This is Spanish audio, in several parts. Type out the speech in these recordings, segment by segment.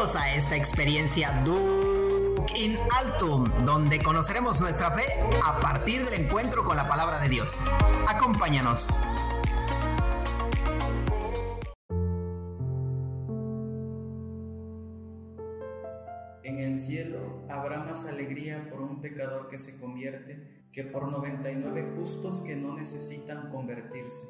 Bienvenidos a esta experiencia Duke in Altum, donde conoceremos nuestra fe a partir del encuentro con la palabra de Dios. Acompáñanos. En el cielo habrá más alegría por un pecador que se convierte que por 99 justos que no necesitan convertirse.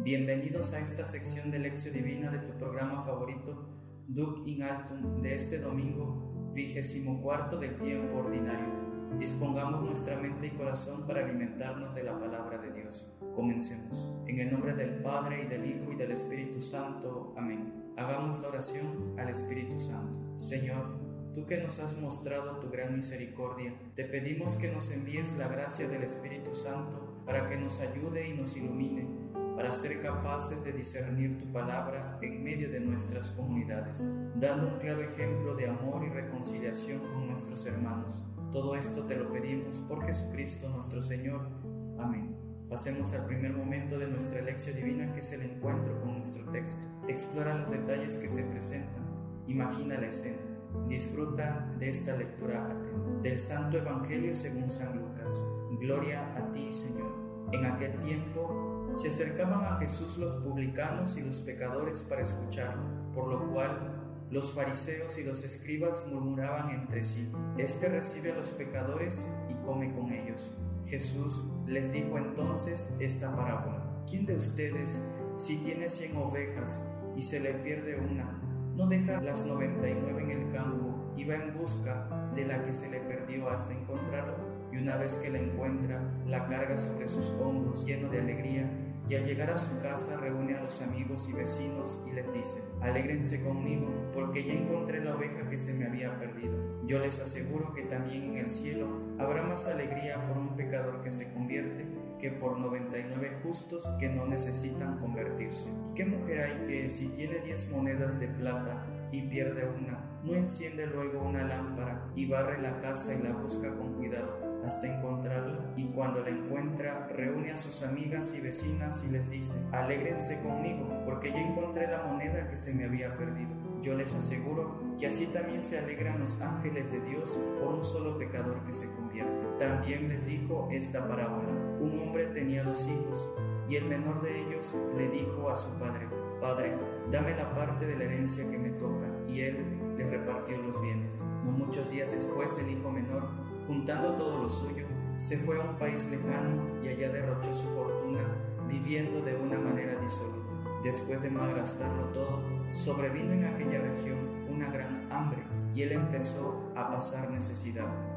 Bienvenidos a esta sección de Lección Divina de tu programa favorito, Duc in Altum, de este domingo, vigésimo cuarto del tiempo ordinario. Dispongamos nuestra mente y corazón para alimentarnos de la palabra de Dios. Comencemos. En el nombre del Padre y del Hijo y del Espíritu Santo. Amén. Hagamos la oración al Espíritu Santo. Señor, Tú que nos has mostrado tu gran misericordia, te pedimos que nos envíes la gracia del Espíritu Santo para que nos ayude y nos ilumine, para ser capaces de discernir tu palabra en medio de nuestras comunidades, dando un claro ejemplo de amor y reconciliación con nuestros hermanos. Todo esto te lo pedimos por Jesucristo nuestro Señor. Amén. Pasemos al primer momento de nuestra lección divina que es el encuentro con nuestro texto. Explora los detalles que se presentan. Imagina la escena Disfruta de esta lectura atenta. Del Santo Evangelio según San Lucas. Gloria a ti, Señor. En aquel tiempo se acercaban a Jesús los publicanos y los pecadores para escucharlo, por lo cual los fariseos y los escribas murmuraban entre sí, Este recibe a los pecadores y come con ellos. Jesús les dijo entonces esta parábola. ¿Quién de ustedes, si tiene cien ovejas y se le pierde una, no deja las 99 en el campo y va en busca de la que se le perdió hasta encontrarla. Y una vez que la encuentra, la carga sobre sus hombros lleno de alegría y al llegar a su casa reúne a los amigos y vecinos y les dice, alégrense conmigo porque ya encontré la oveja que se me había perdido. Yo les aseguro que también en el cielo habrá más alegría por un pecador que se convierte que por 99 justos que no necesitan convertirse. ¿Y qué mujer hay que si tiene 10 monedas de plata y pierde una, no enciende luego una lámpara y barre la casa y la busca con cuidado? Hasta encontrarla y cuando la encuentra reúne a sus amigas y vecinas y les dice, alégrense conmigo porque ya encontré la moneda que se me había perdido. Yo les aseguro que así también se alegran los ángeles de Dios por un solo pecador que se convierte. También les dijo esta parábola. Un hombre tenía dos hijos, y el menor de ellos le dijo a su padre, Padre, dame la parte de la herencia que me toca, y él le repartió los bienes. No muchos días después el hijo menor, juntando todo lo suyo, se fue a un país lejano y allá derrochó su fortuna, viviendo de una manera disoluta. Después de malgastarlo todo, sobrevino en aquella región una gran hambre y él empezó a pasar necesidad.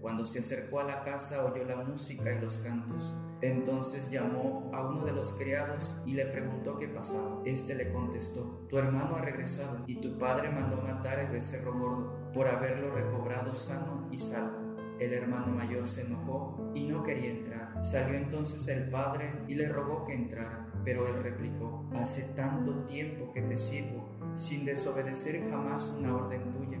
cuando se acercó a la casa oyó la música y los cantos. Entonces llamó a uno de los criados y le preguntó qué pasaba. Este le contestó, tu hermano ha regresado y tu padre mandó matar el becerro gordo por haberlo recobrado sano y salvo. El hermano mayor se enojó y no quería entrar. Salió entonces el padre y le rogó que entrara, pero él replicó, hace tanto tiempo que te sirvo, sin desobedecer jamás una orden tuya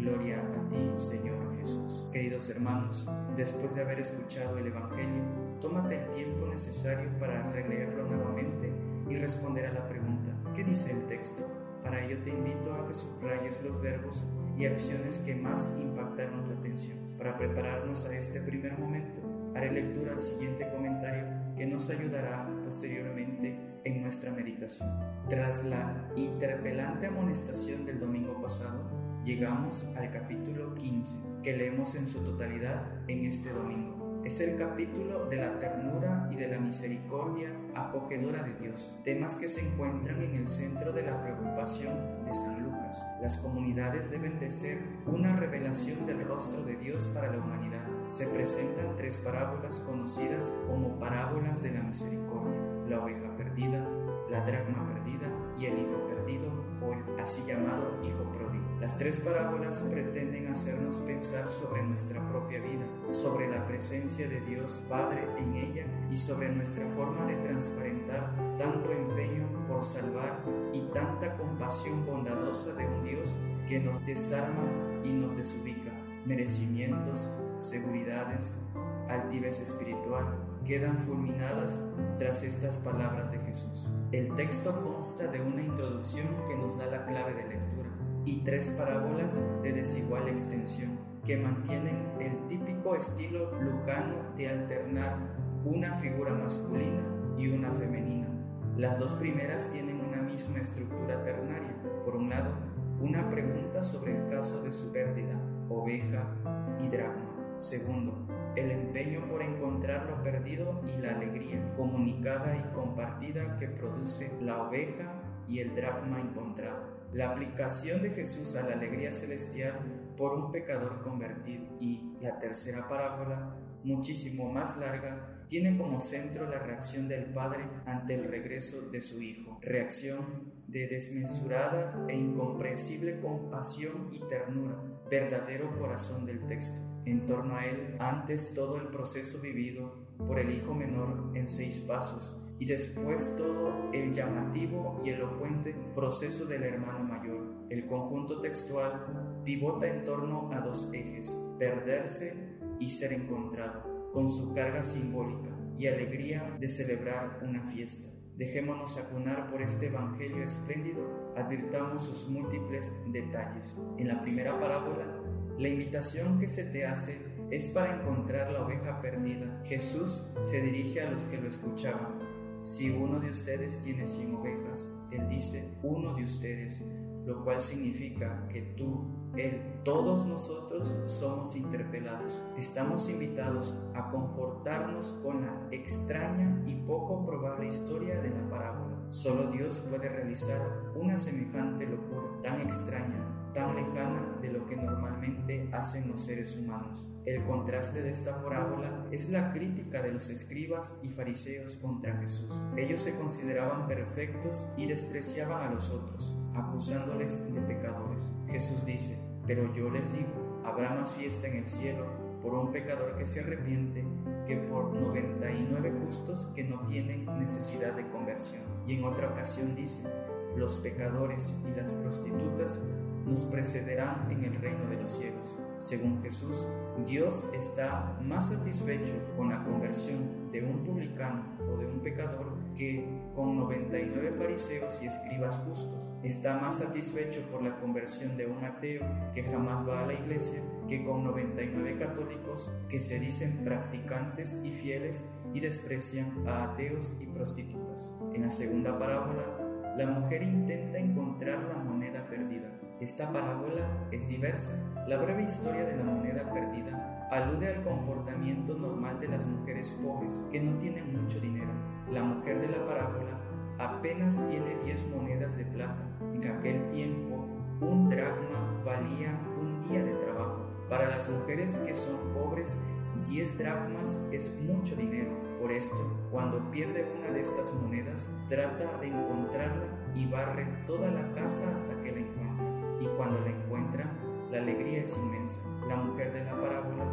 Gloria a ti, Señor Jesús. Queridos hermanos, después de haber escuchado el Evangelio, tómate el tiempo necesario para releerlo nuevamente y responder a la pregunta, ¿qué dice el texto? Para ello te invito a que subrayes los verbos y acciones que más impactaron tu atención. Para prepararnos a este primer momento, haré lectura al siguiente comentario que nos ayudará posteriormente en nuestra meditación. Tras la interpelante amonestación del domingo pasado, llegamos al capítulo 15, que leemos en su totalidad en este domingo. Es el capítulo de la ternura y de la misericordia acogedora de Dios, temas que se encuentran en el centro de la preocupación de San Lucas. Las comunidades deben de ser una revelación del rostro de Dios para la humanidad. Se presentan tres parábolas conocidas como parábolas de la misericordia, la oveja perdida, la dracma perdida y el hijo perdido o el así llamado hijo pródigo. Las tres parábolas pretenden hacernos pensar sobre nuestra propia vida, sobre la presencia de Dios Padre en ella y sobre nuestra forma de transparentar tanto empeño por salvar y tanta compasión bondadosa de un Dios que nos desarma y nos desubica. Merecimientos, seguridades, altivez espiritual, quedan fulminadas tras estas palabras de Jesús. El texto consta de una introducción que nos da la clave de lectura y tres parábolas de desigual extensión que mantienen el típico estilo lucano de alternar una figura masculina y una femenina. Las dos primeras tienen una misma estructura ternaria. Por un lado, una pregunta sobre el caso de su pérdida, oveja y dragma. Segundo, el empeño por encontrar lo perdido y la alegría comunicada y compartida que produce la oveja y el dracma encontrado. La aplicación de Jesús a la alegría celestial por un pecador convertido y la tercera parábola, muchísimo más larga, tiene como centro la reacción del Padre ante el regreso de su Hijo, reacción de desmesurada e incomprensible compasión y ternura, verdadero corazón del texto. En torno a él, antes todo el proceso vivido por el hijo menor en seis pasos y después todo el llamativo y elocuente proceso del hermano mayor. El conjunto textual pivota en torno a dos ejes, perderse y ser encontrado, con su carga simbólica y alegría de celebrar una fiesta. Dejémonos acunar por este Evangelio espléndido, advirtamos sus múltiples detalles. En la primera parábola, la invitación que se te hace es para encontrar la oveja perdida. Jesús se dirige a los que lo escuchaban. Si uno de ustedes tiene cien ovejas, Él dice uno de ustedes, lo cual significa que tú, Él, todos nosotros somos interpelados. Estamos invitados a confortarnos con la extraña y poco probable historia de la parábola. Solo Dios puede realizar una semejante locura tan extraña tan lejana de lo que normalmente hacen los seres humanos. El contraste de esta parábola es la crítica de los escribas y fariseos contra Jesús. Ellos se consideraban perfectos y despreciaban a los otros, acusándoles de pecadores. Jesús dice, pero yo les digo, habrá más fiesta en el cielo por un pecador que se arrepiente que por 99 justos que no tienen necesidad de conversión. Y en otra ocasión dice, los pecadores y las prostitutas nos precederán en el reino de los cielos. Según Jesús, Dios está más satisfecho con la conversión de un publicano o de un pecador que con 99 fariseos y escribas justos. Está más satisfecho por la conversión de un ateo que jamás va a la iglesia que con 99 católicos que se dicen practicantes y fieles y desprecian a ateos y prostitutas. En la segunda parábola, la mujer intenta encontrar la moneda perdida esta parábola es diversa. La breve historia de la moneda perdida alude al comportamiento normal de las mujeres pobres que no tienen mucho dinero. La mujer de la parábola apenas tiene 10 monedas de plata. En aquel tiempo, un dracma valía un día de trabajo. Para las mujeres que son pobres, 10 dracmas es mucho dinero. Por esto, cuando pierde una de estas monedas, trata de encontrarla y barre toda la casa hasta que la encuentre. Y cuando la encuentra, la alegría es inmensa. La mujer de la parábola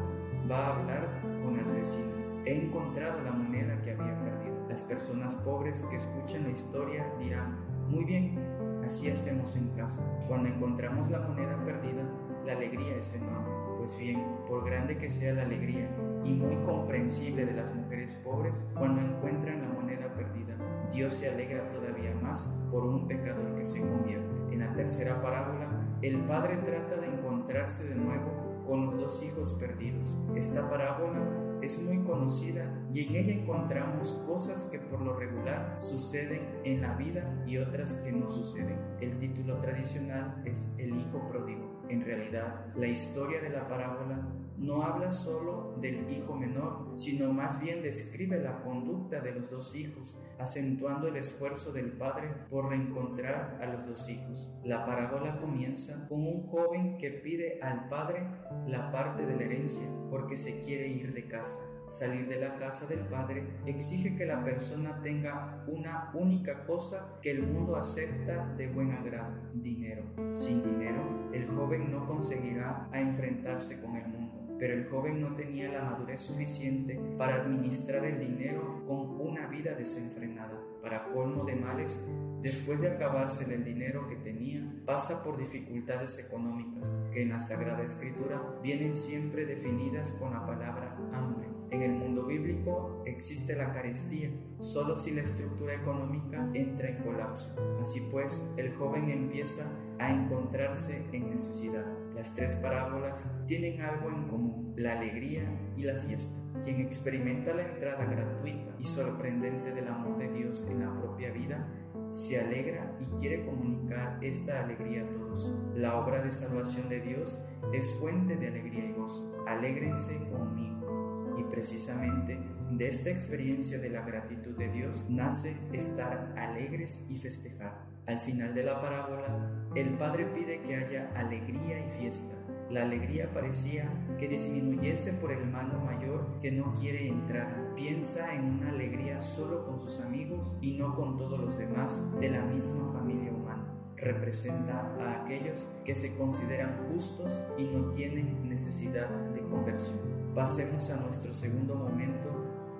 va a hablar con las vecinas. He encontrado la moneda que había perdido. Las personas pobres que escuchan la historia dirán, muy bien, así hacemos en casa. Cuando encontramos la moneda perdida, la alegría es enorme. Pues bien, por grande que sea la alegría y muy comprensible de las mujeres pobres, cuando encuentran la moneda perdida, Dios se alegra todavía más por un pecador que se convierte. En la tercera parábola, el padre trata de encontrarse de nuevo con los dos hijos perdidos. Esta parábola es muy conocida y en ella encontramos cosas que por lo regular suceden en la vida y otras que no suceden. El título tradicional es El Hijo Pródigo. En realidad, la historia de la parábola no habla solo del hijo menor, sino más bien describe la conducta de los dos hijos, acentuando el esfuerzo del padre por reencontrar a los dos hijos. La parábola comienza con un joven que pide al padre la parte de la herencia porque se quiere ir de casa. Salir de la casa del Padre exige que la persona tenga una única cosa que el mundo acepta de buen agrado, dinero. Sin dinero, el joven no conseguirá a enfrentarse con el mundo. Pero el joven no tenía la madurez suficiente para administrar el dinero con una vida desenfrenada. Para colmo de males, después de acabársele el dinero que tenía, pasa por dificultades económicas que en la Sagrada Escritura vienen siempre definidas con la palabra hambre. En el mundo bíblico existe la carestía, solo si la estructura económica entra en colapso. Así pues, el joven empieza a encontrarse en necesidad. Las tres parábolas tienen algo en común, la alegría y la fiesta. Quien experimenta la entrada gratuita y sorprendente del amor de Dios en la propia vida, se alegra y quiere comunicar esta alegría a todos. La obra de salvación de Dios es fuente de alegría y gozo. Alégrense conmigo. Y precisamente de esta experiencia de la gratitud de Dios nace estar alegres y festejar. Al final de la parábola, el Padre pide que haya alegría y fiesta. La alegría parecía que disminuyese por el hermano mayor que no quiere entrar. Piensa en una alegría solo con sus amigos y no con todos los demás de la misma familia humana. Representa a aquellos que se consideran justos y no tienen necesidad de conversión. Pasemos a nuestro segundo momento,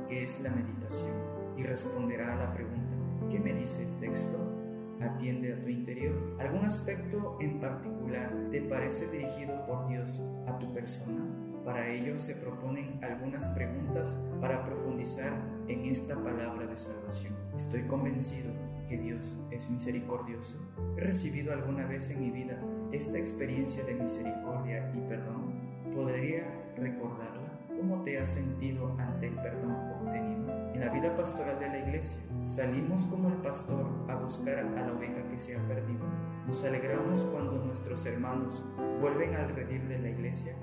que es la meditación, y responderá a la pregunta, ¿qué me dice el texto? Atiende a tu interior. ¿Algún aspecto en particular parece dirigido por Dios a tu persona? Para ello se proponen algunas preguntas para profundizar en esta palabra de salvación. Estoy convencido que Dios es misericordioso. ¿He recibido alguna vez en mi vida esta experiencia de misericordia y perdón? ¿Podría recordarla? ¿Cómo te has sentido ante el perdón obtenido? En la vida pastoral de la iglesia, salimos como el pastor a buscar a la oveja que se ha perdido. Nos alegramos cuando nuestros hermanos vuelven al redir de la iglesia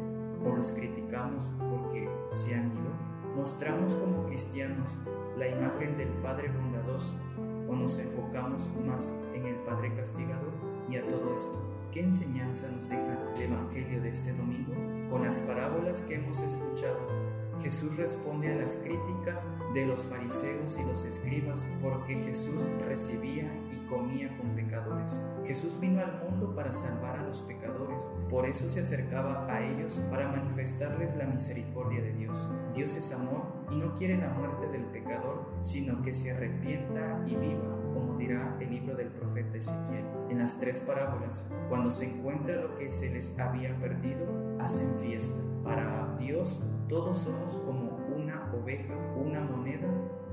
o los criticamos porque se han ido. Mostramos como cristianos la imagen del Padre bondadoso o nos enfocamos más en el Padre castigador. Y a todo esto, ¿qué enseñanza nos deja el Evangelio de este domingo? Con las parábolas que hemos escuchado, Jesús responde a las críticas de los fariseos y los escribas porque Jesús recibía y comía con Jesús vino al mundo para salvar a los pecadores, por eso se acercaba a ellos para manifestarles la misericordia de Dios. Dios es amor y no quiere la muerte del pecador, sino que se arrepienta y viva, como dirá el libro del profeta Ezequiel. En las tres parábolas, cuando se encuentra lo que se les había perdido, hacen fiesta. Para Dios todos somos como una oveja, una moneda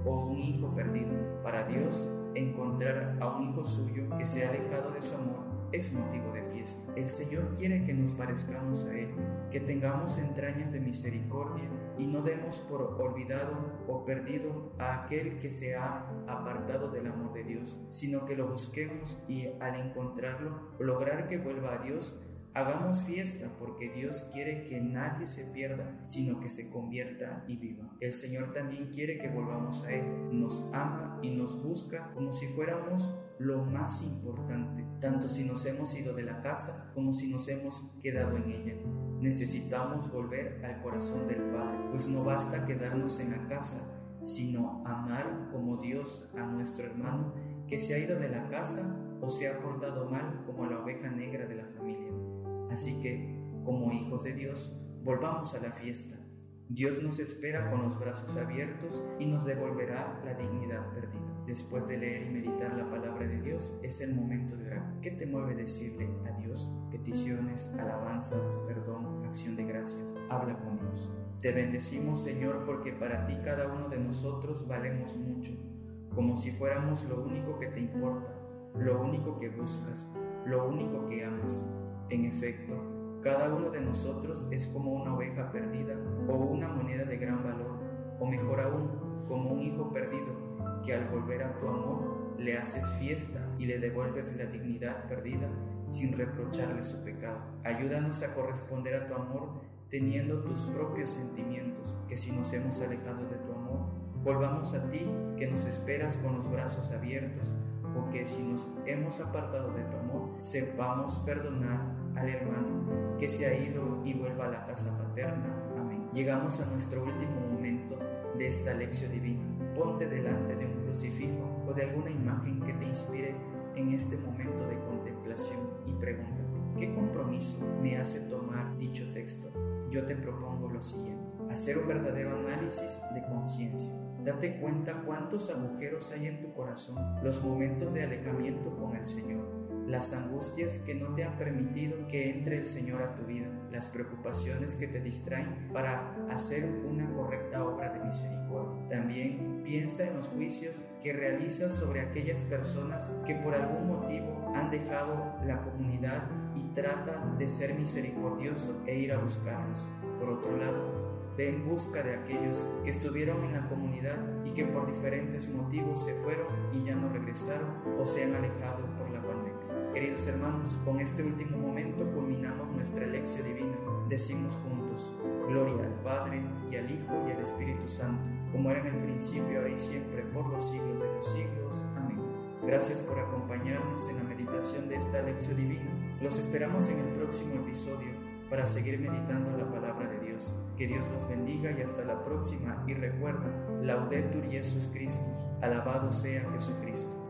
o un hijo perdido. Para Dios encontrar a un hijo suyo que se ha alejado de su amor es motivo de fiesta. El Señor quiere que nos parezcamos a Él, que tengamos entrañas de misericordia y no demos por olvidado o perdido a aquel que se ha apartado del amor de Dios, sino que lo busquemos y al encontrarlo lograr que vuelva a Dios Hagamos fiesta porque Dios quiere que nadie se pierda, sino que se convierta y viva. El Señor también quiere que volvamos a Él. Nos ama y nos busca como si fuéramos lo más importante, tanto si nos hemos ido de la casa como si nos hemos quedado en ella. Necesitamos volver al corazón del Padre, pues no basta quedarnos en la casa, sino amar como Dios a nuestro hermano que se ha ido de la casa o se ha portado mal como hijos de Dios, volvamos a la fiesta. Dios nos espera con los brazos abiertos y nos devolverá la dignidad perdida. Después de leer y meditar la palabra de Dios, es el momento de orar. ¿Qué te mueve decirle a Dios? Peticiones, alabanzas, perdón, acción de gracias. Habla con Dios. Te bendecimos, Señor, porque para ti cada uno de nosotros valemos mucho, como si fuéramos lo único que te importa, lo único que buscas, lo único que amas. En efecto, cada uno de nosotros es como una oveja perdida o una moneda de gran valor, o mejor aún, como un hijo perdido, que al volver a tu amor le haces fiesta y le devuelves la dignidad perdida sin reprocharle su pecado. Ayúdanos a corresponder a tu amor teniendo tus propios sentimientos, que si nos hemos alejado de tu amor, volvamos a ti que nos esperas con los brazos abiertos, o que si nos hemos apartado de tu amor, sepamos perdonar al hermano que se ha ido y vuelva a la casa paterna. Amén. Llegamos a nuestro último momento de esta lección divina. Ponte delante de un crucifijo o de alguna imagen que te inspire en este momento de contemplación y pregúntate, ¿qué compromiso me hace tomar dicho texto? Yo te propongo lo siguiente, hacer un verdadero análisis de conciencia. Date cuenta cuántos agujeros hay en tu corazón, los momentos de alejamiento con el Señor las angustias que no te han permitido que entre el Señor a tu vida, las preocupaciones que te distraen para hacer una correcta obra de misericordia. También piensa en los juicios que realizas sobre aquellas personas que por algún motivo han dejado la comunidad y trata de ser misericordioso e ir a buscarlos. Por otro lado, ve en busca de aquellos que estuvieron en la comunidad y que por diferentes motivos se fueron y ya no regresaron o se han alejado. Queridos hermanos, con este último momento culminamos nuestra lección divina. Decimos juntos, Gloria al Padre y al Hijo y al Espíritu Santo, como era en el principio, ahora y siempre, por los siglos de los siglos. Amén. Gracias por acompañarnos en la meditación de esta lección divina. Los esperamos en el próximo episodio para seguir meditando la palabra de Dios. Que Dios los bendiga y hasta la próxima. Y recuerda, Laudetur Jesus Christus, alabado sea Jesucristo.